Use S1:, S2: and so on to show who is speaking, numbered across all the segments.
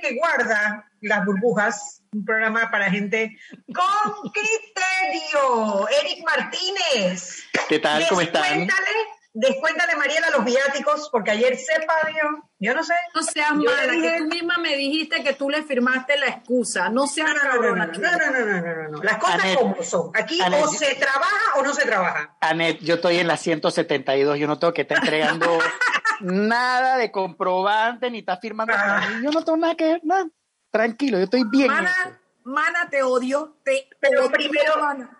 S1: que guarda las burbujas, un programa para gente con criterio. Eric Martínez.
S2: ¿Qué tal? ¿Cómo están?
S1: Descuéntale, Mariela, los viáticos, porque ayer se pagó. Yo no sé.
S3: No seas mala, que tú misma me dijiste que tú le firmaste la excusa. No seas
S1: no, no, no, no, no, no, no, Las cosas como son. Aquí o se trabaja o no se trabaja.
S2: Anet, yo estoy en la 172. Yo no tengo que estar entregando nada de comprobante ni está firmando. Ah. Yo no tengo nada que ver, nada. Tranquilo, yo estoy bien.
S3: Mana, mana te odio. Te
S1: Pero primero,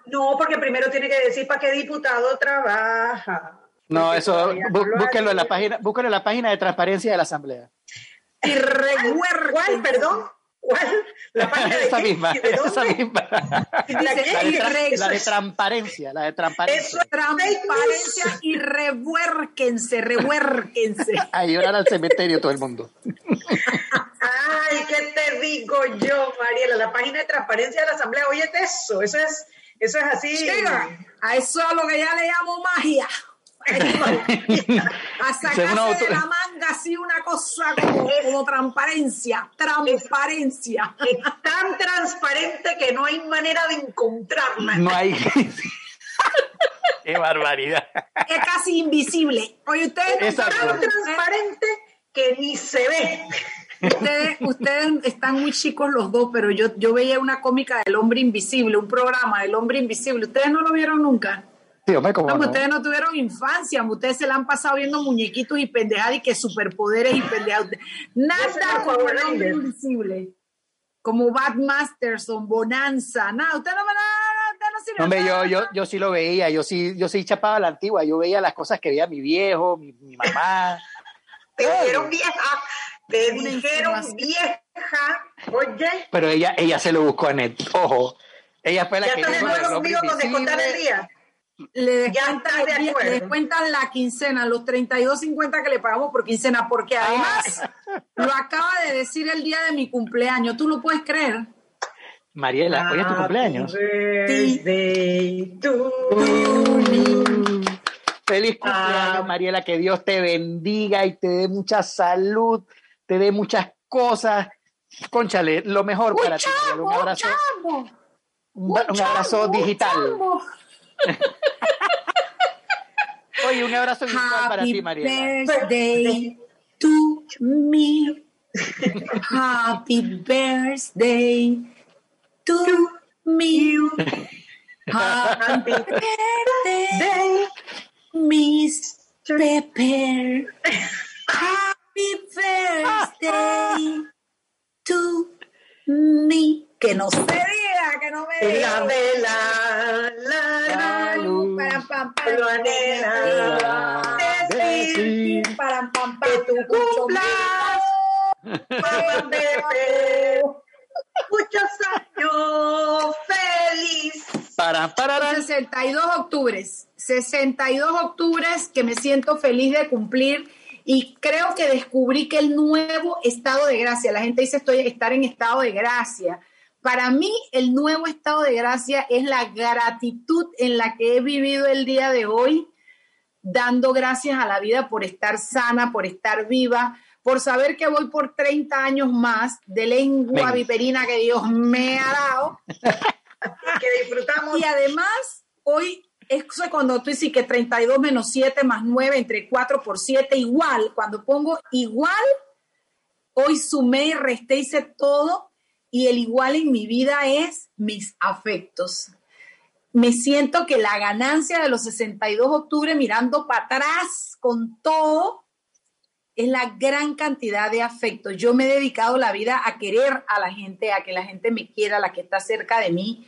S1: no, porque primero tiene que decir para qué diputado trabaja.
S2: No, eso, búsquenlo en la página, búsquenlo en la página de transparencia de la Asamblea.
S1: Y ¿Cuál, perdón? ¿Cuál? La página de
S2: esa misma, esa misma. La, de, la de transparencia, la de transparencia.
S3: Eso es transparencia y revuérquense, revuérquense.
S2: Ahí llorar al cementerio todo el mundo.
S1: Ay, ¿qué te digo yo, Mariela? La página de transparencia de la Asamblea, oye, eso, eso es, eso es así.
S3: a eso es lo que ya le llamo magia. A sacarse de la manga así una cosa como, transparencia, transparencia.
S1: Es, tan transparente que no hay manera de encontrarla.
S2: No hay. Qué barbaridad.
S3: Es casi invisible. Oye, ustedes
S1: es tan transparente que ni se ve.
S3: Ustedes, ustedes están muy chicos los dos, pero yo, yo veía una cómica del hombre invisible, un programa del hombre invisible. ¿Ustedes no lo vieron nunca? Ustedes no tuvieron infancia, ustedes se la han pasado viendo muñequitos y pendejadas y que superpoderes y pendejadas. Nada como el hombre invisible. Como Bad Masterson, Bonanza, nada, usted no
S2: no, Hombre, yo, yo, yo sí lo veía, yo sí, yo sí chapaba a la antigua, yo veía las cosas que veía mi viejo, mi, mi mamá.
S1: Te dijeron vieja, te dijeron vieja, oye.
S2: Pero ella, ella se lo buscó a Net, ojo. Ella fue la
S1: ya
S2: que.
S1: Ya estás conmigo con descontar el día
S3: le descuentan, la quincena, los 32.50 que le pagamos por quincena, porque ah. además lo acaba de decir el día de mi cumpleaños. ¿Tú lo puedes creer?
S2: Mariela, hoy es tu cumpleaños. Feliz cumpleaños, Mariela. Que Dios te bendiga y te dé mucha salud, te dé muchas cosas. Conchale, lo mejor para ti. Un abrazo. Un, abrazo digital. Oye, un abrazo virtual para ti, María.
S3: Happy birthday to me. Happy birthday to me. Happy birthday, Miss Pepper. Happy birthday to me. Que no se diga, que no me
S1: diga. La vela, la, la luz, para pam, pam, lo anhela. Decir, para pam, pam, que tú cumplas. Muchos años feliz.
S2: Para, para,
S3: 62 octubres, 62 octubres que me siento feliz de cumplir y creo que descubrí que el nuevo estado de gracia, la gente dice estoy estar en estado de gracia. Para mí el nuevo estado de gracia es la gratitud en la que he vivido el día de hoy, dando gracias a la vida por estar sana, por estar viva, por saber que voy por 30 años más de lengua viperina que Dios me ha dado.
S1: que disfrutamos.
S3: Y además, hoy eso es cuando tú dices que 32 menos 7 más 9 entre 4 por 7 igual. Cuando pongo igual, hoy sumé y resté, hice todo y el igual en mi vida es mis afectos. Me siento que la ganancia de los 62 de octubre mirando para atrás con todo es la gran cantidad de afectos. Yo me he dedicado la vida a querer a la gente, a que la gente me quiera, la que está cerca de mí.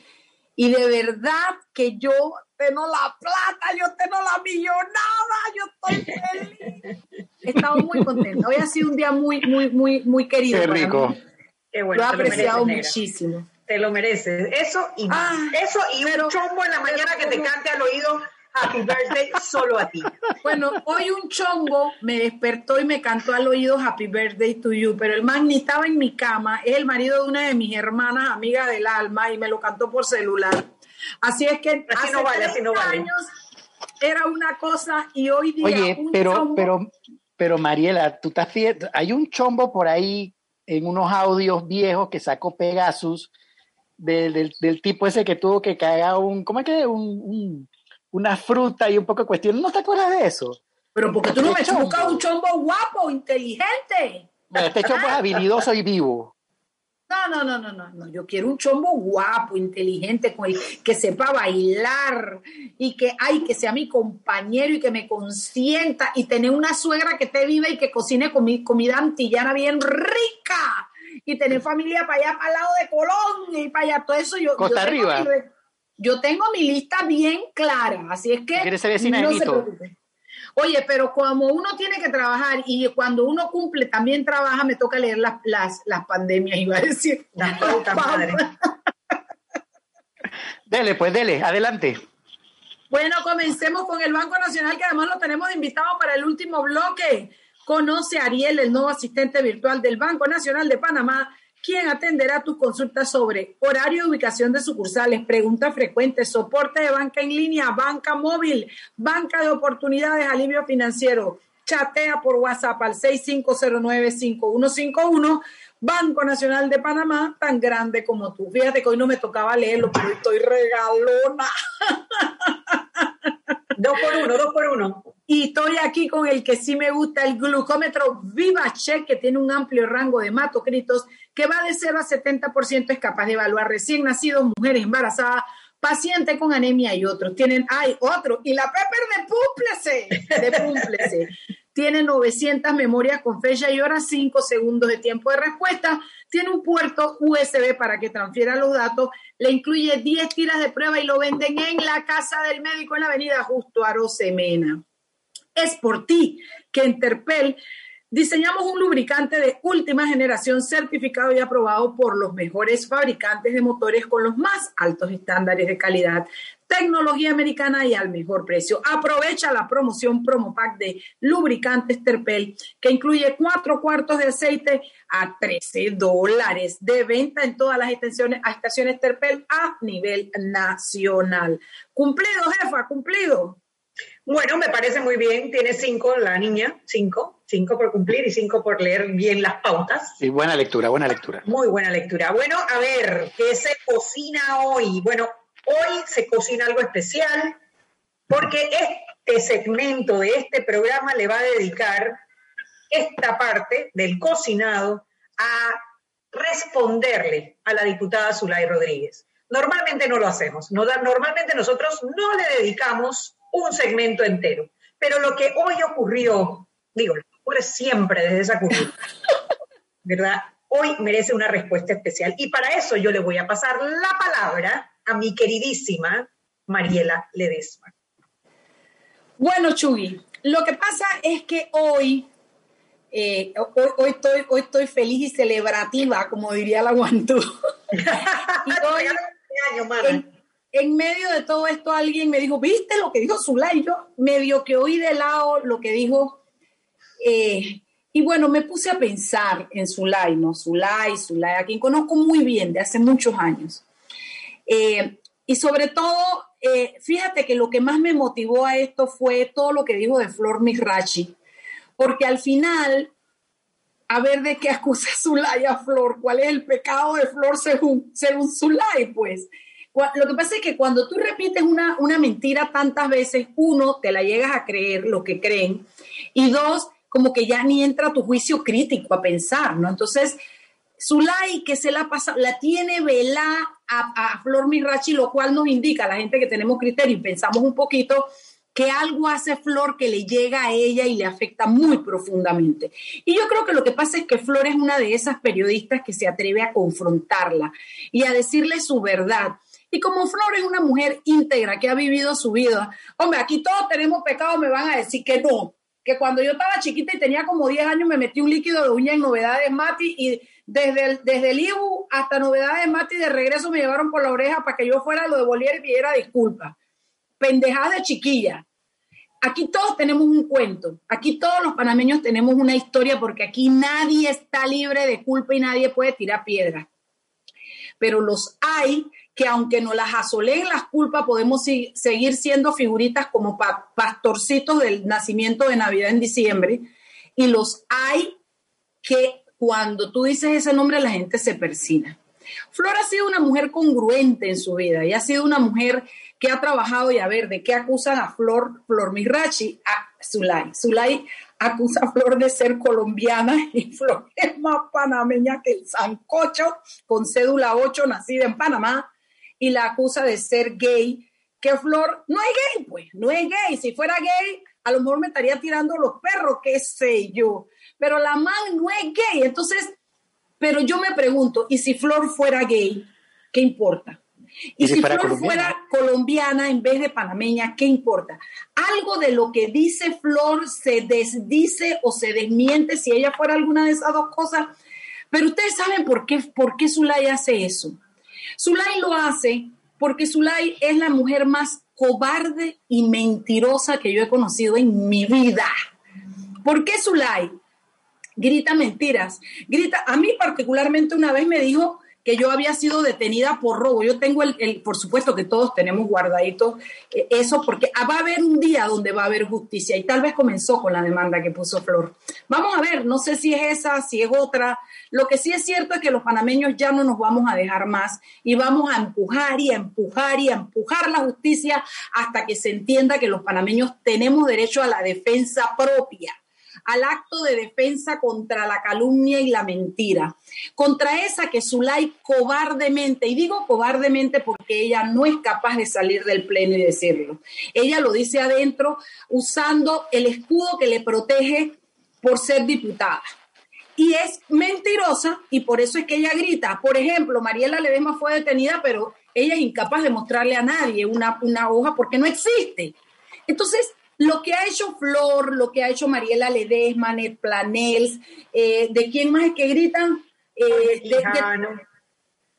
S3: Y de verdad que yo tengo la plata, yo tengo la millonada, yo estoy feliz. He estado muy contenta. Hoy ha sido un día muy, muy, muy, muy querido.
S2: Qué rico.
S3: Qué bueno, lo he apreciado muchísimo.
S1: Te lo mereces. Eso y ah, Eso y un chombo en la mañana que te cante al oído Happy Birthday solo a ti.
S3: Bueno, hoy un chombo me despertó y me cantó al oído Happy Birthday to you, pero el man ni estaba en mi cama, es el marido de una de mis hermanas, amiga del alma, y me lo cantó por celular. Así es que
S1: hace no vale, así no vale. años
S3: era una cosa y hoy día
S2: Oye, pero, pero, pero Mariela, tú estás hay un chombo por ahí en unos audios viejos que sacó Pegasus del, del, tipo ese que tuvo que caer un, ¿cómo es que? Un, una fruta y un poco de cuestión. ¿No te acuerdas de eso?
S3: Pero porque tú no me buscas un chombo guapo, inteligente.
S2: este chombo es habilidoso y vivo.
S3: No, no, no, no, no, no. Yo quiero un chombo guapo, inteligente, que sepa bailar y que, ay, que sea mi compañero y que me consienta y tener una suegra que esté viva y que cocine comida antillana bien rica y tener familia para allá, para el lado de Colón y para allá, todo eso. Yo,
S2: Costa Arriba.
S3: yo tengo mi lista bien clara, así es que...
S2: ¿Quieres ser vecina
S3: no se Oye, pero como uno tiene que trabajar y cuando uno cumple también trabaja, me toca leer las, las, las pandemias, iba a decir.
S1: Las pautas, madre.
S2: dele, pues dele, adelante.
S3: Bueno, comencemos con el Banco Nacional, que además lo tenemos invitado para el último bloque. Conoce a Ariel, el nuevo asistente virtual del Banco Nacional de Panamá, quien atenderá tus consultas sobre horario y ubicación de sucursales, preguntas frecuentes, soporte de banca en línea, banca móvil, banca de oportunidades, alivio financiero. Chatea por WhatsApp al 6509-5151. Banco Nacional de Panamá, tan grande como tú. Fíjate que hoy no me tocaba leerlo, pero estoy regalona.
S1: Dos por uno, dos por uno.
S3: Y estoy aquí con el que sí me gusta, el glucómetro VivaCheck, que tiene un amplio rango de hematocritos, que va de 0 a 70%, es capaz de evaluar recién nacidos, mujeres embarazadas, pacientes con anemia y otros. Tienen, hay otro, y la Pepper de Púmplese, de tiene 900 memorias con fecha y hora, 5 segundos de tiempo de respuesta, tiene un puerto USB para que transfiera los datos, le incluye 10 tiras de prueba y lo venden en la casa del médico en la avenida Justo Arosemena es por ti que Interpel diseñamos un lubricante de última generación certificado y aprobado por los mejores fabricantes de motores con los más altos estándares de calidad, tecnología americana y al mejor precio. Aprovecha la promoción promo pack de lubricantes Terpel que incluye cuatro cuartos de aceite a 13 dólares de venta en todas las estaciones, estaciones Terpel a nivel nacional. Cumplido, jefa, cumplido.
S1: Bueno, me parece muy bien. Tiene cinco la niña, cinco, cinco por cumplir y cinco por leer bien las pautas.
S2: Y buena lectura, buena lectura.
S1: Muy buena lectura. Bueno, a ver, ¿qué se cocina hoy? Bueno, hoy se cocina algo especial porque este segmento de este programa le va a dedicar esta parte del cocinado a responderle a la diputada Zulay Rodríguez. Normalmente no lo hacemos. normalmente nosotros no le dedicamos un segmento entero. Pero lo que hoy ocurrió, digo, ocurre siempre desde esa cultura, ¿verdad? Hoy merece una respuesta especial. Y para eso yo le voy a pasar la palabra a mi queridísima Mariela Ledesma.
S3: Bueno, Chugui, lo que pasa es que hoy, eh, hoy, estoy, hoy estoy feliz y celebrativa, como diría la Guantú. y hoy, en medio de todo esto alguien me dijo, ¿viste lo que dijo Zulay? Yo medio que oí de lado lo que dijo. Eh, y bueno, me puse a pensar en Zulay, ¿no? Zulay, Zulay, a quien conozco muy bien de hace muchos años. Eh, y sobre todo, eh, fíjate que lo que más me motivó a esto fue todo lo que dijo de Flor Mirachi, porque al final a ver de qué acusa Zulay a Flor, cuál es el pecado de Flor según, según Zulay, pues. Lo que pasa es que cuando tú repites una, una mentira tantas veces, uno, te la llegas a creer lo que creen, y dos, como que ya ni entra tu juicio crítico a pensar, ¿no? Entonces, Zulay, que se la pasa, la tiene velada a, a Flor Mirachi, lo cual nos indica a la gente que tenemos criterio y pensamos un poquito que algo hace Flor que le llega a ella y le afecta muy profundamente. Y yo creo que lo que pasa es que Flor es una de esas periodistas que se atreve a confrontarla y a decirle su verdad. Y como Flor es una mujer íntegra que ha vivido su vida, hombre, aquí todos tenemos pecado, me van a decir que no, que cuando yo estaba chiquita y tenía como 10 años me metí un líquido de uña en novedades Mati y desde el, desde el IBU hasta novedades Mati de regreso me llevaron por la oreja para que yo fuera lo de Bolívar y pidiera disculpas pendejada de chiquilla. Aquí todos tenemos un cuento, aquí todos los panameños tenemos una historia porque aquí nadie está libre de culpa y nadie puede tirar piedra. Pero los hay que aunque nos las asoleen las culpas, podemos seguir siendo figuritas como pastorcitos del nacimiento de Navidad en diciembre. Y los hay que cuando tú dices ese nombre la gente se persina. Flor ha sido una mujer congruente en su vida y ha sido una mujer que ha trabajado y a ver de qué acusan a Flor, Flor Mirachi, a Zulay. Zulay acusa a Flor de ser colombiana y Flor es más panameña que el sancocho, con cédula 8, nacida en Panamá, y la acusa de ser gay, que Flor no es gay, pues, no es gay. Si fuera gay, a lo mejor me estaría tirando los perros, qué sé yo. Pero la man no es gay. Entonces, pero yo me pregunto, ¿y si Flor fuera gay? ¿Qué importa? Y, si, Flor fuera colombiana en vez de panameña, ¿qué importa? Algo de lo que dice Flor se desdice o se desmiente si ella fuera alguna de esas dos cosas. Pero ustedes saben por qué, por qué Zulay hace eso. Zulay lo hace porque Zulay es la mujer más cobarde y mentirosa que yo he conocido en mi vida. ¿Por qué Zulay? Grita mentiras. Grita, a mí particularmente una vez me dijo que yo había sido detenida por robo. Yo tengo el, por supuesto que todos tenemos guardadito eh, eso, porque va a haber un día donde va a haber justicia y tal vez comenzó con la demanda que puso Flor. Vamos a ver, no sé si es esa, si es otra. Lo que sí es cierto es que los panameños ya no nos vamos a dejar más y vamos a empujar y a empujar y a empujar la justicia hasta que se entienda que los panameños tenemos derecho a la defensa propia al acto de defensa contra la calumnia y la mentira, contra esa que Zulay cobardemente, y digo cobardemente porque ella no es capaz de salir del pleno y decirlo, ella lo dice adentro usando el escudo que le protege por ser diputada. Y es mentirosa y por eso es que ella grita. Por ejemplo, Mariela Ledesma fue detenida, pero ella es incapaz de mostrarle a nadie una, una hoja porque no existe. Entonces, lo que ha hecho Flor, lo que ha hecho Mariela Ledesma, Net Planels, eh, ¿de quién más es que gritan? Eh,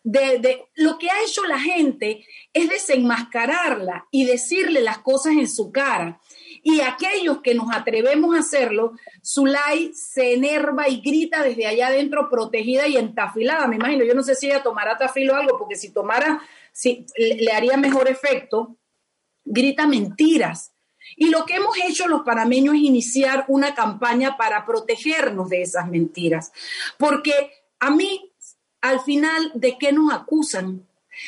S3: de, lo que ha hecho la gente es desenmascararla y decirle las cosas en su cara. Y aquellos que nos atrevemos a hacerlo, Zulay se enerva y grita desde allá adentro, protegida y entafilada. Me imagino, yo no sé si ella tomará tafilo o algo, porque si tomara, si, le haría mejor efecto. Grita mentiras y lo que hemos hecho los panameños es iniciar una campaña para protegernos de esas mentiras. Porque a mí, al final, ¿de qué nos acusan?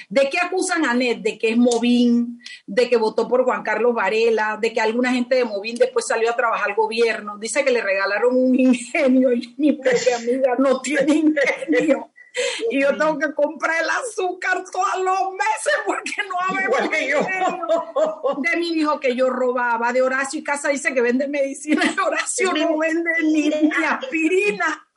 S3: ¿De qué acusan a Ned? De que es Movín, de que votó por Juan Carlos Varela, de que alguna gente de Movín después salió a trabajar al gobierno. Dice que le regalaron un ingenio y mi propia amiga no tiene ingenio y yo tengo que comprar el azúcar todos los meses porque no habemos yo. De mi hijo que yo robaba, de Horacio y Casa dice que vende medicina, de Horacio no vende ni, aspirina,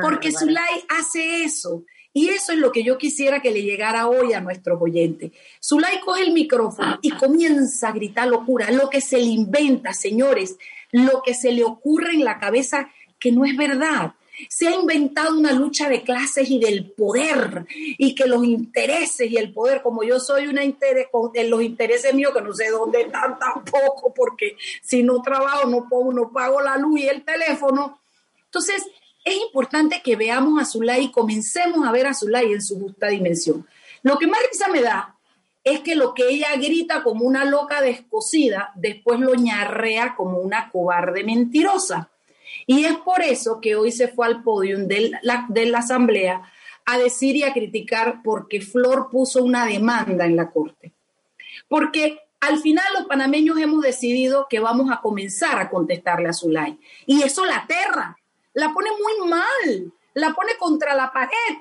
S3: porque Zulay hace eso. Y eso es lo que yo quisiera que le llegara hoy a nuestros oyentes. Zulay coge el micrófono y comienza a gritar locura, lo que se le inventa, señores, lo que se le ocurre en la cabeza que no es verdad se ha inventado una lucha de clases y del poder y que los intereses y el poder, como yo soy una interés, los intereses míos que no sé dónde están tampoco, porque si no trabajo no, puedo, no pago la luz y el teléfono. Entonces, es importante que veamos a Zulay y comencemos a ver a Zulay en su justa dimensión. Lo que más risa me da es que lo que ella grita como una loca descosida, después lo ñarrea como una cobarde mentirosa. Y es por eso que hoy se fue al la, de la Asamblea a decir y a criticar porque Flor puso una demanda en la Corte. Porque al final los panameños hemos decidido que vamos a comenzar a contestarle a Zulay. Y eso la aterra, la pone muy mal, la pone contra la pared.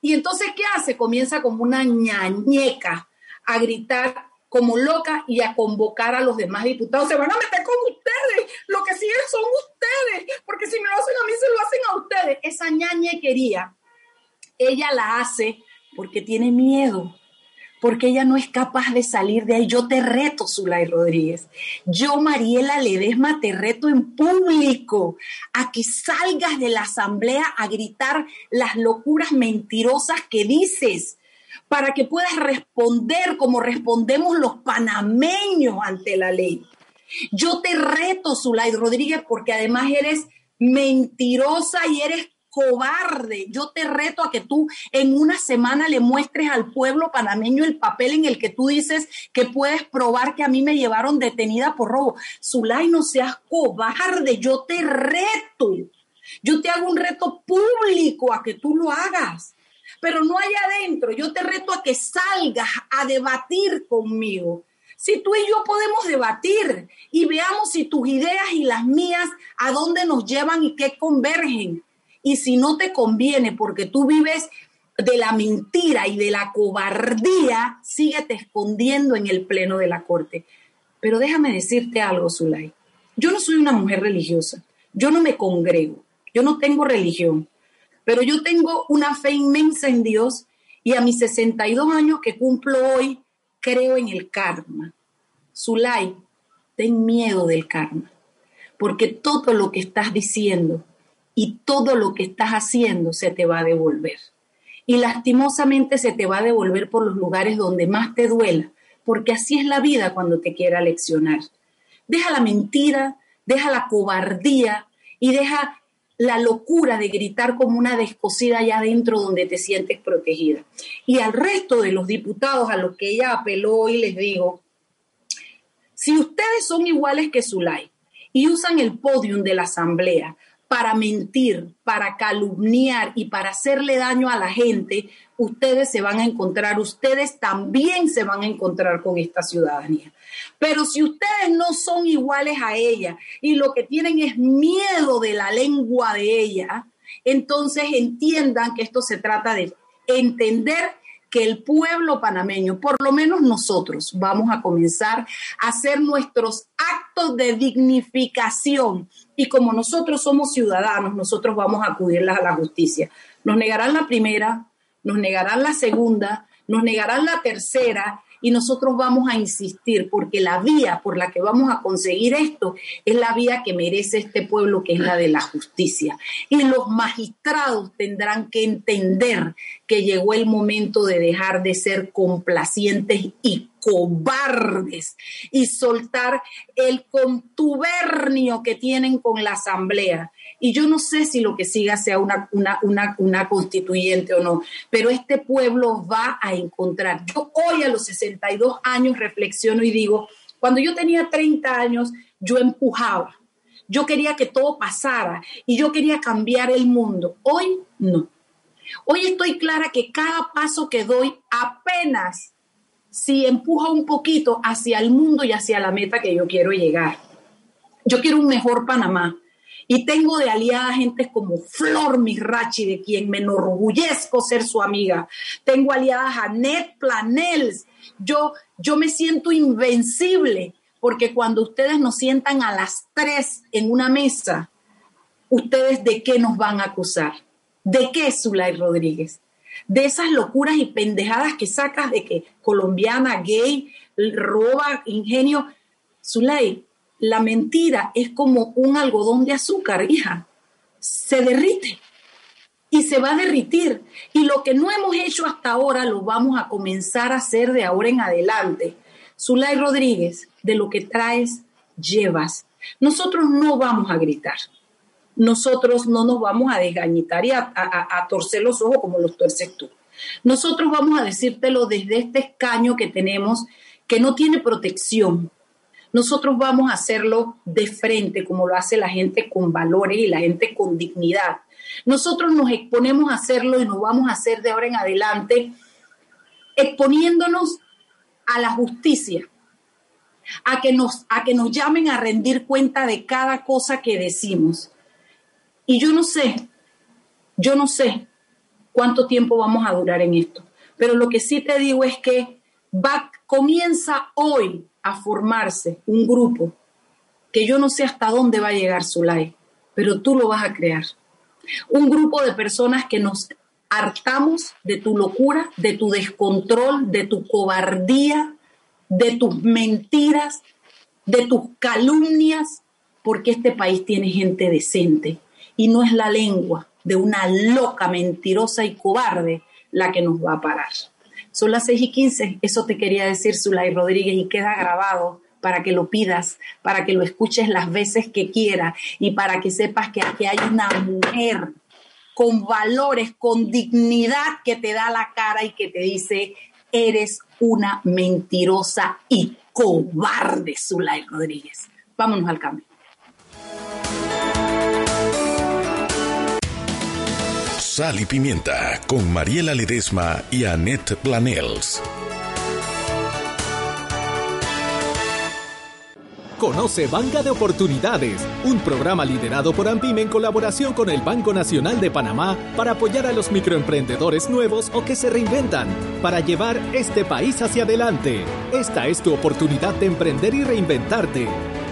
S3: Y entonces, ¿qué hace? Comienza como una ñañeca a gritar como loca y a convocar a los demás diputados. Se van a meter con ustedes. Lo que siguen son ustedes. Porque si me lo hacen a mí, se lo hacen a ustedes. Esa ñañequería, ella la hace porque tiene miedo porque ella no es capaz de salir de ahí. Yo te reto, Zulay Rodríguez. Yo, Mariela Ledesma, te reto en público a que salgas de la asamblea a gritar las locuras mentirosas que dices para que puedas responder como respondemos los panameños ante la ley. Yo te reto, Zulay Rodríguez, porque además eres mentirosa y eres cobarde. Yo te reto a que tú en una semana le muestres al pueblo panameño el papel en el que tú dices que puedes probar que a mí me llevaron detenida por robo. Zulay, no seas cobarde, yo te reto. Yo te hago un reto público a que tú lo hagas, pero no allá adentro. Yo te reto a que salgas a debatir conmigo. Si tú y yo podemos debatir y veamos si tus ideas y las mías a dónde nos llevan y qué convergen. Y si no te conviene porque tú vives de la mentira y de la cobardía, síguete escondiendo en el pleno de la corte. Pero déjame decirte algo, Zulay. Yo no soy una mujer religiosa. Yo no me congrego. Yo no tengo religión. Pero yo tengo una fe inmensa en Dios y a mis 62 años que cumplo hoy, creo en el karma. Zulay, ten miedo del karma. Porque todo lo que estás diciendo y todo lo que estás haciendo se te va a devolver. Y lastimosamente se te va a devolver por los lugares donde más te duela, porque así es la vida cuando te quiera leccionar. Deja la mentira, deja la cobardía y deja la locura de gritar como una descosida allá adentro donde te sientes protegida. Y al resto de los diputados a los que ella apeló y les digo, si ustedes son iguales que Zulay y usan el podium de la asamblea para mentir, para calumniar y para hacerle daño a la gente, ustedes se van a encontrar, ustedes también se van a encontrar con esta ciudadanía. Pero si ustedes no son iguales a ella y lo que tienen es miedo de la lengua de ella, entonces entiendan que esto se trata de entender que el pueblo panameño, por lo menos nosotros, vamos a comenzar a hacer nuestros actos de dignificación. Y como nosotros somos ciudadanos, nosotros vamos a acudirlas a la justicia. Nos negarán la primera, nos negarán la segunda, nos negarán la tercera y nosotros vamos a insistir porque la vía por la que vamos a conseguir esto es la vía que merece este pueblo, que es la de la justicia. Y los magistrados tendrán que entender que llegó el momento de dejar de ser complacientes y cobardes y soltar el contubernio que tienen con la asamblea y yo no sé si lo que siga sea una, una, constituyente o no, pero este pueblo va a encontrar. Yo hoy a los 62 años reflexiono y digo, cuando yo tenía 30 años, yo empujaba. Yo quería que todo pasara y yo quería cambiar el mundo. Hoy no. Hoy estoy clara que cada paso que doy apenas si empuja un poquito hacia el mundo y hacia la meta que yo quiero llegar. Yo quiero un mejor Panamá. Y tengo de aliada gente como Flor Mirachi, de quien me enorgullezco ser su amiga. Tengo aliadas a Ned Planels. Yo, yo me siento invencible porque cuando ustedes nos sientan a las tres en una mesa, ¿ustedes de qué nos van a acusar? ¿De qué, Zulay Rodríguez? De esas locuras y pendejadas que sacas de que colombiana, gay, roba, ingenio. Zulay, la mentira es como un algodón de azúcar, hija. Se derrite y se va a derritir. Y lo que no hemos hecho hasta ahora lo vamos a comenzar a hacer de ahora en adelante. Zulay Rodríguez, de lo que traes, llevas. Nosotros no vamos a gritar. Nosotros no nos vamos a desgañitar y a, a torcer los ojos como los tuerces tú. Nosotros vamos a decírtelo desde este escaño que tenemos, que no tiene protección, nosotros vamos a hacerlo de frente, como lo hace la gente con valores y la gente con dignidad. Nosotros nos exponemos a hacerlo y nos vamos a hacer de ahora en adelante exponiéndonos a la justicia, a que nos, a que nos llamen a rendir cuenta de cada cosa que decimos. Y yo no sé, yo no sé cuánto tiempo vamos a durar en esto, pero lo que sí te digo es que va, comienza hoy a formarse un grupo que yo no sé hasta dónde va a llegar Zulay, pero tú lo vas a crear. Un grupo de personas que nos hartamos de tu locura, de tu descontrol, de tu cobardía, de tus mentiras, de tus calumnias, porque este país tiene gente decente y no es la lengua de una loca, mentirosa y cobarde la que nos va a parar. Son las 6 y 15, eso te quería decir Zulay Rodríguez y queda grabado para que lo pidas, para que lo escuches las veces que quiera y para que sepas que aquí hay una mujer con valores, con dignidad que te da la cara y que te dice, eres una mentirosa y cobarde, Zulay Rodríguez. Vámonos al cambio.
S4: Sal y Pimienta con Mariela Ledesma y Annette Planels.
S5: Conoce Banca de Oportunidades, un programa liderado por AMPIME en colaboración con el Banco Nacional de Panamá para apoyar a los microemprendedores nuevos o que se reinventan para llevar este país hacia adelante. Esta es tu oportunidad de emprender y reinventarte.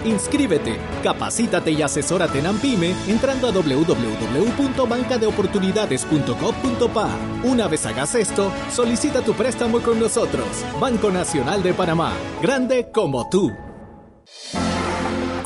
S5: Inscríbete, capacítate y asesórate en AMPIME entrando a www.bancadeoportunidades.gov.pa. Una vez hagas esto, solicita tu préstamo con nosotros. Banco Nacional de Panamá, grande como tú.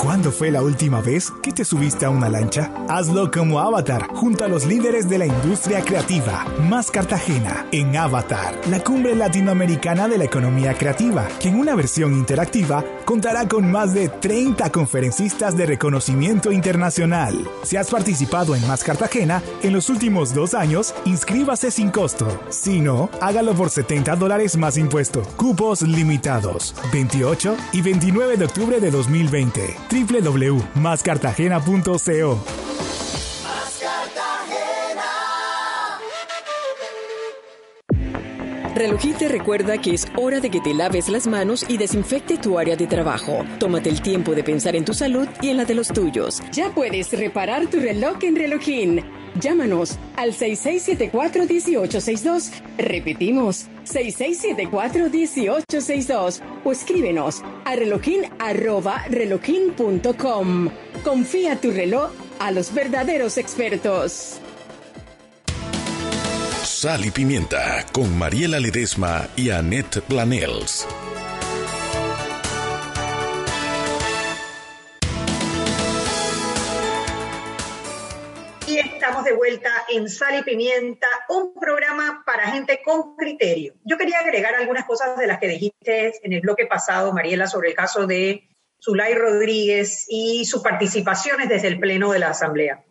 S6: ¿Cuándo fue la última vez que te subiste a una lancha? Hazlo como Avatar, junto a los líderes de la industria creativa, más Cartagena, en Avatar, la cumbre latinoamericana de la economía creativa, que en una versión interactiva contará con más de 30 conferencistas de reconocimiento internacional. Si has participado en Más Cartagena en los últimos dos años, inscríbase sin costo. Si no, hágalo por 70 dólares más impuesto. Cupos limitados. 28 y 29 de octubre de 2020 www.mascartagena.co.
S7: Relojín te recuerda que es hora de que te laves las manos y desinfecte tu área de trabajo. Tómate el tiempo de pensar en tu salud y en la de los tuyos. Ya puedes reparar tu reloj en Relojín. Llámanos al 6674-1862. Repetimos, 6674-1862. O escríbenos a relojin.com. Confía tu reloj a los verdaderos expertos.
S4: Sal y Pimienta con Mariela Ledesma y Annette Planels.
S1: De vuelta en Sal y Pimienta, un programa para gente con criterio. Yo quería agregar algunas cosas de las que dijiste en el bloque pasado, Mariela, sobre el caso de Zulay Rodríguez y sus participaciones desde el Pleno de la Asamblea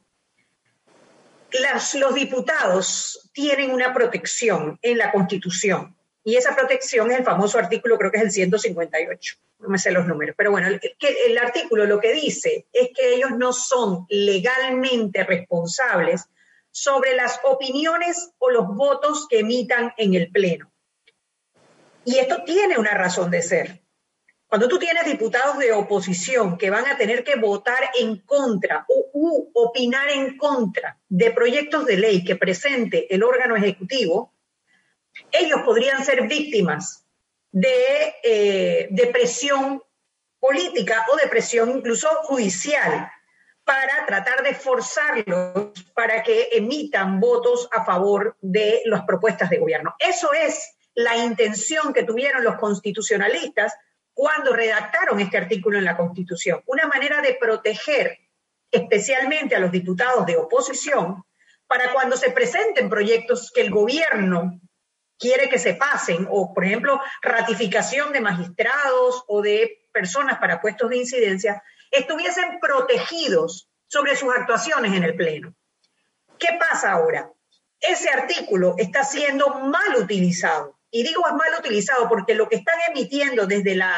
S1: los diputados tienen una protección en la Constitución y esa protección es el famoso artículo, creo que es el 158, no me sé los números, pero bueno, el, artículo lo que dice es que ellos no son legalmente responsables sobre las opiniones o los votos que emitan en el Pleno. Y esto tiene una razón de ser. Cuando tú tienes diputados de oposición que van a tener que votar en contra o u, opinar en contra de proyectos de ley que presente el órgano ejecutivo, ellos podrían ser víctimas de, eh, presión política o de presión incluso judicial para tratar de forzarlos para que emitan votos a favor de las propuestas de gobierno. Eso es la intención que tuvieron los constitucionalistas cuando redactaron este artículo en la Constitución. Una manera de proteger especialmente a los diputados de oposición para cuando se presenten proyectos que el gobierno quiere que se pasen, o por ejemplo, ratificación de magistrados o de personas para puestos de incidencia, estuviesen protegidos sobre sus actuaciones en el Pleno. ¿Qué pasa ahora? Ese artículo está siendo mal utilizado y digo es mal utilizado porque lo que están emitiendo desde, la,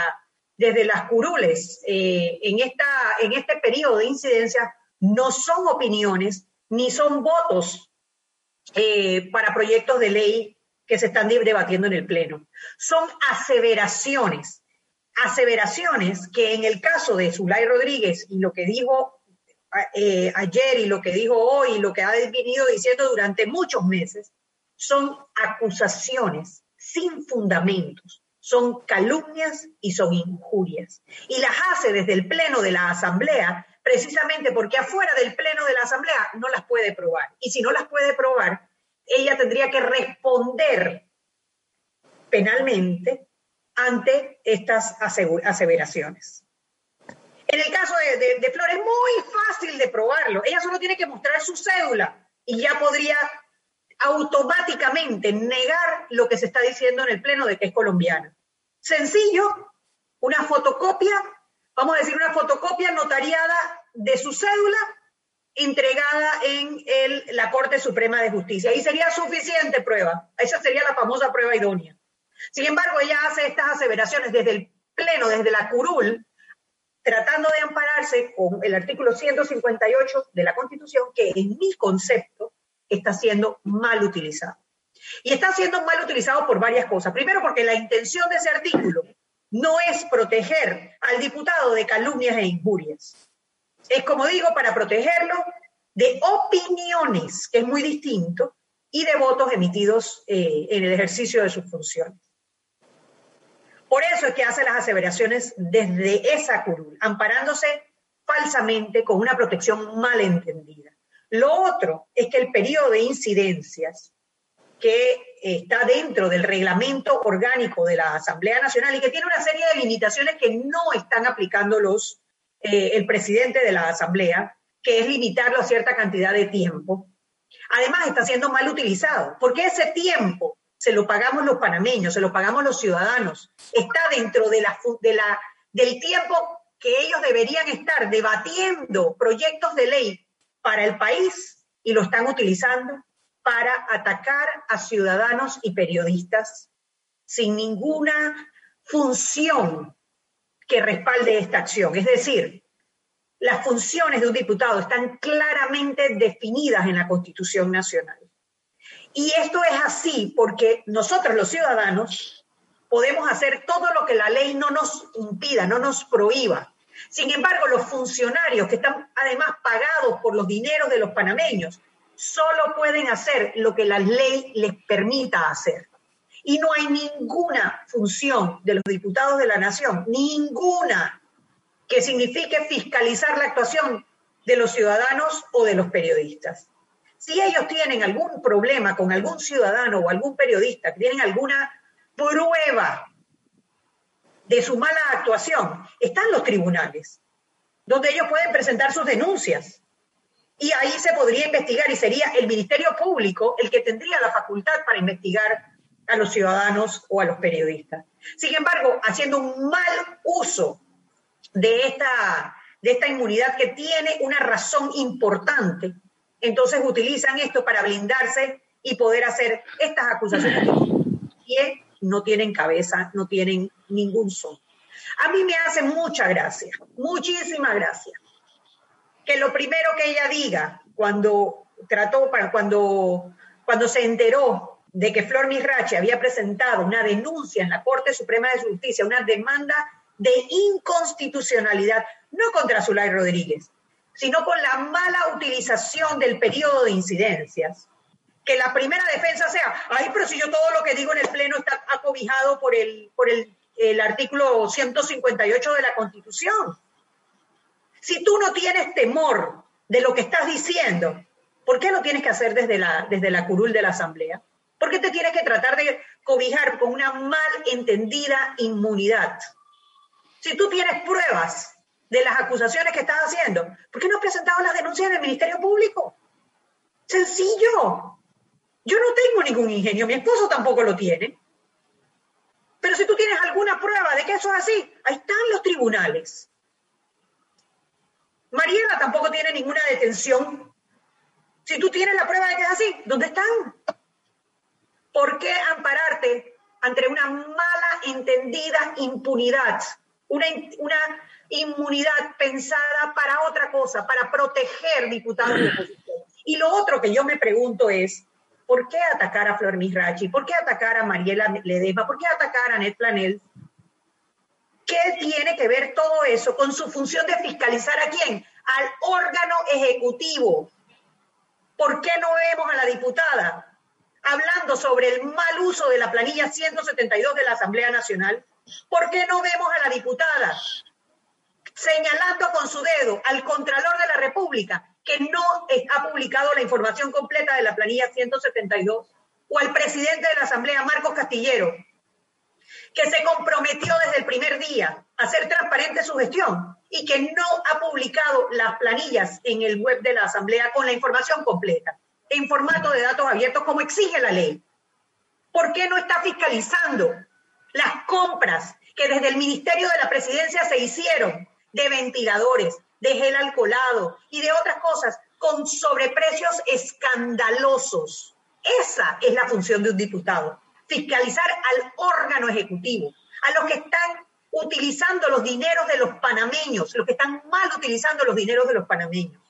S1: desde las curules eh, en, esta, en este periodo de incidencia no son opiniones ni son votos eh, para proyectos de ley que se están debatiendo en el Pleno. Son aseveraciones, aseveraciones que en el caso de Zulay Rodríguez y lo que dijo eh, ayer y lo que dijo hoy y lo que ha venido diciendo durante muchos meses, son acusaciones sin fundamentos, son calumnias y son injurias. Y las hace desde el Pleno de la Asamblea precisamente porque afuera del Pleno de la Asamblea no las puede probar. Y si no las puede probar, ella tendría que responder penalmente ante estas aseveraciones. En el caso de, de, Flores, es muy fácil de probarlo. Ella solo tiene que mostrar su cédula y ya podría automáticamente negar lo que se está diciendo en el Pleno de que es colombiana. Sencillo, una fotocopia, vamos a decir una fotocopia notariada de su cédula entregada en la Corte Suprema de Justicia. Y sería suficiente prueba. Esa sería la famosa prueba idónea. Sin embargo, ella hace estas aseveraciones desde el Pleno, desde la curul, tratando de ampararse con el artículo 158 de la Constitución, que en mi concepto está siendo mal utilizado. Y está siendo mal utilizado por varias cosas. Primero, porque la intención de ese artículo no es proteger al diputado de calumnias e injurias. Es, como digo, para protegerlo de opiniones, que es muy distinto, y de votos emitidos eh, en el ejercicio de sus funciones. Por eso es que hace las aseveraciones desde esa curul, amparándose falsamente con una protección mal entendida. Lo otro es que el periodo de incidencias que está dentro del reglamento orgánico de la Asamblea Nacional y que tiene una serie de limitaciones que no están aplicando los eh, el presidente de la Asamblea, que es limitarlo a cierta cantidad de tiempo, además está siendo mal utilizado, porque ese tiempo se lo pagamos los panameños, se lo pagamos los ciudadanos, está dentro de la, de la, del tiempo que ellos deberían estar debatiendo proyectos de ley para el país y lo están utilizando para atacar a ciudadanos y periodistas sin ninguna función que respalde esta acción. Es decir, las funciones de un diputado están claramente definidas en la Constitución Nacional. Y esto es así porque nosotros los ciudadanos podemos hacer todo lo que la ley no nos impida, no nos prohíba. Sin embargo, los funcionarios que están además pagados por los dineros de los panameños solo pueden hacer lo que la ley les permita hacer. Y no hay ninguna función de los diputados de la nación, ninguna, que signifique fiscalizar la actuación de los ciudadanos o de los periodistas. Si ellos tienen algún problema con algún ciudadano o algún periodista, que tienen alguna prueba de su mala actuación, están los tribunales, donde ellos pueden presentar sus denuncias. Y ahí se podría investigar y sería el Ministerio Público el que tendría la facultad para investigar a los ciudadanos o a los periodistas. Sin embargo, haciendo un mal uso de esta, de esta inmunidad que tiene una razón importante, entonces utilizan esto para blindarse y poder hacer estas acusaciones que no tienen cabeza, no tienen ningún son. A mí me hace mucha gracia, muchísima gracia, que lo primero que ella diga cuando trató, cuando, cuando se enteró de que Flor Misrachi había presentado una denuncia en la Corte Suprema de Justicia, una demanda de inconstitucionalidad, no contra Zulay Rodríguez, sino con la mala utilización del periodo de incidencias. Que la primera defensa sea, ay, pero si yo todo lo que digo en el Pleno está acobijado por el, por el, artículo 158 de la Constitución. Si tú no tienes temor de lo que estás diciendo, ¿por qué lo tienes que hacer desde la, desde la curul de la Asamblea? ¿Por qué te tienes que tratar de cobijar con una mal entendida inmunidad? Si tú tienes pruebas de las acusaciones que estás haciendo, ¿por qué no has presentado las denuncias en el Ministerio Público? Sencillo. Yo no tengo ningún ingenio, mi esposo tampoco lo tiene. Pero si tú tienes alguna prueba de que eso es así, ahí están los tribunales. Mariela tampoco tiene ninguna detención. Si tú tienes la prueba de que es así, ¿dónde están? ¿Por qué ampararte ante una mala entendida impunidad una, una inmunidad pensada para otra cosa, para proteger diputados de oposición. Y lo otro que yo me pregunto es, ¿por qué atacar a Flor Misrachi? ¿Por qué atacar a Mariela Ledesma? ¿Por qué atacar a Net Planel? ¿Qué tiene que ver todo eso con su función de fiscalizar a quién? Al órgano ejecutivo. ¿Por qué no vemos a la diputada hablando sobre el mal uso de la planilla 172 de la Asamblea Nacional? ¿Por qué no vemos a la diputada señalando con su dedo al Contralor de la República que no ha publicado la información completa de la planilla 172, o al presidente de la Asamblea, Marcos Castillero, que se comprometió desde el primer día a hacer transparente su gestión y que no ha publicado las planillas en el web de la Asamblea con la información completa, en formato de datos abiertos como exige la ley. ¿Por qué no está fiscalizando las compras que desde el Ministerio de la Presidencia se hicieron de ventiladores, de gel alcoholado y de otras cosas con sobreprecios escandalosos. Esa es la función de un diputado, fiscalizar al órgano ejecutivo, a los que están utilizando los dineros de los panameños, los que están mal utilizando los dineros de los panameños.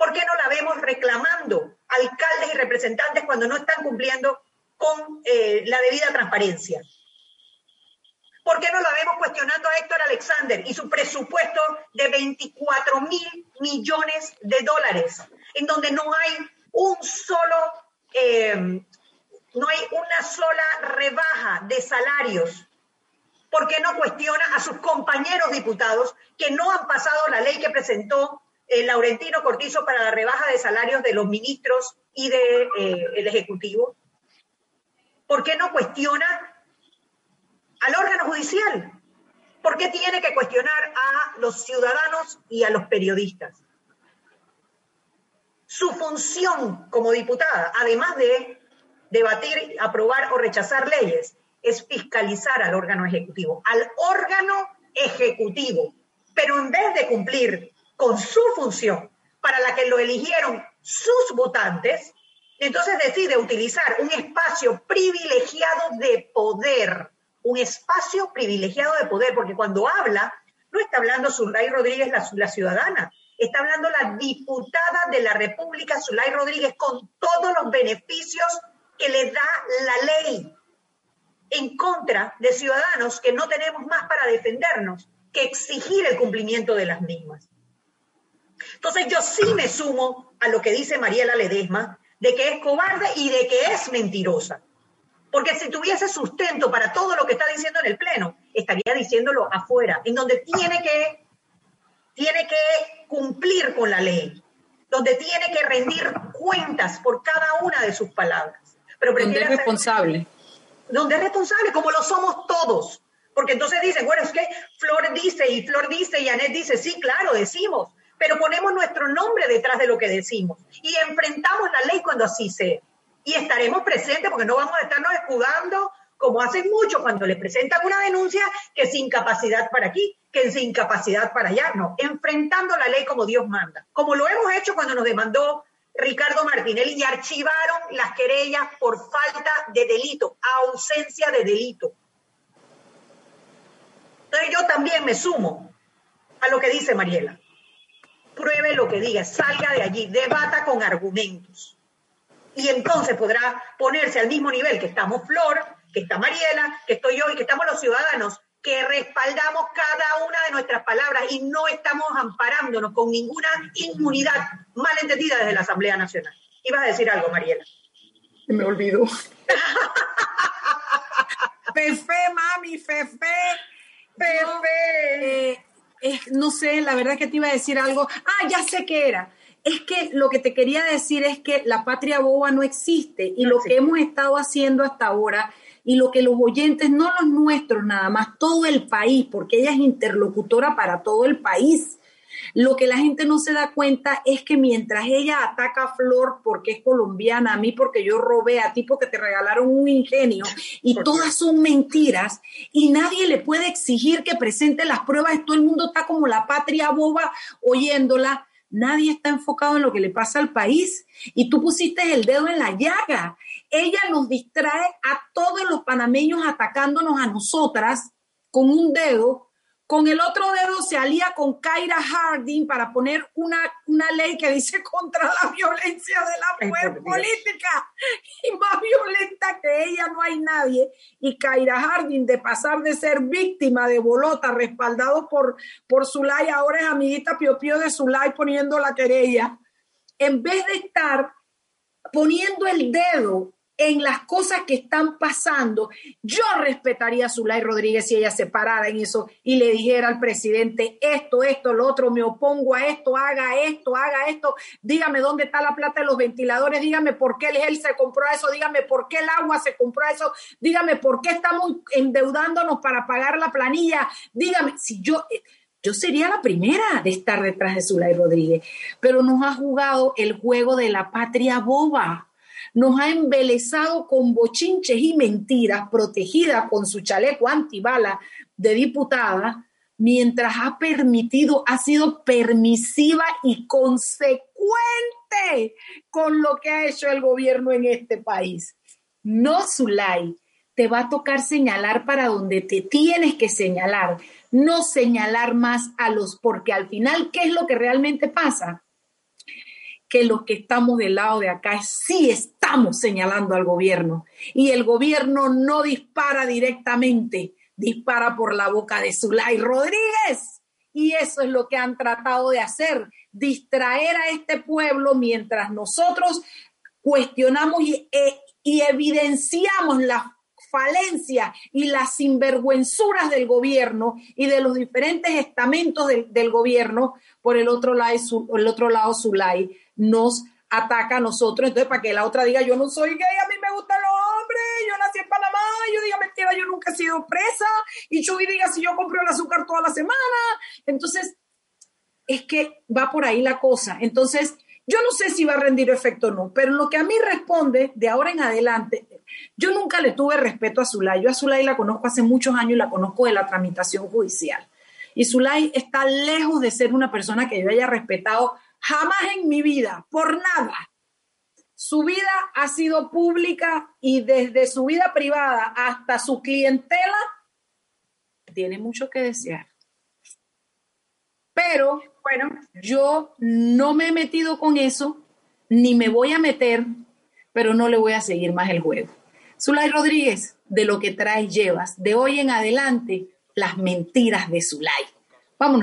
S1: ¿Por qué no la vemos reclamando alcaldes y representantes cuando no están cumpliendo con eh, la debida transparencia? ¿Por qué no la vemos cuestionando a Héctor Alexander y su presupuesto de 24 mil millones de dólares, en donde no hay un solo, eh, no hay una sola rebaja de salarios? ¿Por qué no cuestiona a sus compañeros diputados que no han pasado la ley que presentó eh, Laurentino Cortizo para la rebaja de salarios de los ministros y del de, eh, Ejecutivo? ¿Por qué no cuestiona al órgano judicial. ¿Por qué tiene que cuestionar a los ciudadanos y a los periodistas? Su función como diputada, además de debatir, aprobar o rechazar leyes, es fiscalizar al órgano ejecutivo, al órgano ejecutivo. Pero en vez de cumplir con su función para la que lo eligieron sus votantes, entonces decide utilizar un espacio privilegiado de poder un espacio privilegiado de poder, porque cuando habla, no está hablando Zulay Rodríguez, la, ciudadana, está hablando la diputada de la República, Zulay Rodríguez, con todos los beneficios que le da la ley en contra de ciudadanos que no tenemos más para defendernos que exigir el cumplimiento de las mismas. Entonces yo sí me sumo a lo que dice Mariela Ledesma, de que es cobarde y de que es mentirosa. Porque si tuviese sustento para todo lo que está diciendo en el Pleno, estaría diciéndolo afuera, en donde tiene que, tiene que cumplir con la ley, donde tiene que rendir cuentas por cada una de sus palabras.
S3: Pero donde es responsable.
S1: donde es responsable, como lo somos todos. Porque entonces dicen, bueno, es que Flor dice y Flor dice y Anet dice, sí, claro, decimos, pero ponemos nuestro nombre detrás de lo que decimos y enfrentamos la ley cuando así sea y estaremos presentes porque no vamos a estarnos escudando como hacen muchos cuando les presentan una denuncia que es incapacidad para aquí, que es incapacidad para allá, no, enfrentando la ley como Dios manda, como lo hemos hecho cuando nos demandó Ricardo Martinelli y archivaron las querellas por falta de delito, ausencia de delito. Entonces yo también me sumo a lo que dice Mariela. Pruebe lo que diga, salga de allí, debata con argumentos y entonces podrá ponerse al mismo nivel que estamos Flor, que está Mariela, que estoy yo y que estamos los ciudadanos, que respaldamos cada una de nuestras palabras y no estamos amparándonos con ninguna inmunidad malentendida desde la Asamblea Nacional. Ibas a decir algo, Mariela.
S3: Me olvidó. Fefe, mami, Fefe. Fefe. Eh, no sé, la verdad que te iba a decir algo. Ah, ya sé qué era es que lo que te quería decir es que la patria boba no existe y lo que hemos estado haciendo hasta ahora y lo que los oyentes, no los nuestros nada más, todo el país, porque ella es interlocutora para todo el país. Lo que la gente no se da cuenta es que mientras ella ataca a Flor porque es colombiana, a mí porque yo robé, a ti porque te regalaron un ingenio, y todas son mentiras, y nadie le puede exigir que presente las pruebas, todo el mundo está como la patria boba oyéndola, Nadie está enfocado en lo que le pasa al país. Y tú pusiste el dedo en la llaga. Ella nos distrae a todos los panameños atacándonos a nosotras con un dedo con el otro dedo se alía con Kyra Harding para poner una, una ley que dice contra la violencia de la mujer política. Y más violenta que ella no hay nadie. Y Kyra Harding, de pasar de ser víctima de bolota, respaldado por, por Zulay, ahora es amiguita Pio Pio de Zulay poniendo la querella. En vez de estar poniendo el dedo en las cosas que están pasando, yo respetaría a Zulay Rodríguez si ella se parara en eso y le dijera al presidente esto, esto, lo otro, me opongo a esto, haga esto, haga esto, dígame dónde está la plata de los ventiladores, dígame por qué él se compró eso, dígame por qué el agua se compró eso, dígame por qué estamos endeudándonos para pagar la planilla, dígame, si yo yo sería la primera de estar detrás de Zulay Rodríguez, pero nos ha jugado el juego de la patria boba nos ha embelezado con bochinches y mentiras, protegida con su chaleco antibala de diputada, mientras ha permitido, ha sido permisiva y consecuente con lo que ha hecho el gobierno en este país. No, Zulay, te va a tocar señalar para donde te tienes que señalar, no señalar más a los, porque al final, ¿qué es lo que realmente pasa? Que los que estamos del lado de acá sí estamos señalando al gobierno y el gobierno no dispara directamente, dispara por la boca de Zulay Rodríguez. Y eso es lo que han tratado de hacer, distraer a este pueblo mientras nosotros cuestionamos y, e, evidenciamos la falencia y las sinvergüenzuras del gobierno y de los diferentes estamentos del, gobierno, por el otro lado, el otro lado Zulay nos ataca a nosotros. Entonces, para que la otra diga, yo no soy gay, a mí me gustan los hombres, yo nací en Panamá, yo diga mentira, yo nunca he sido presa, y Chuy diga si yo compro el azúcar toda la semana. Entonces, es que va por ahí la cosa. Entonces, yo no sé si va a rendir efecto o no, pero lo que a mí responde de ahora en adelante, yo nunca le tuve respeto a Zulay. Yo a Zulay la conozco hace muchos años y la conozco de la tramitación judicial. Y Zulay está lejos de ser una persona que yo haya respetado Jamás en mi vida, por nada. Su vida ha sido pública y desde su vida privada hasta su clientela tiene mucho que desear. Pero, bueno, yo no me he metido con eso, ni me voy a meter, pero no le voy a seguir más el juego. Zulay Rodríguez, de lo que traes llevas, de hoy en adelante, las mentiras de Zulay.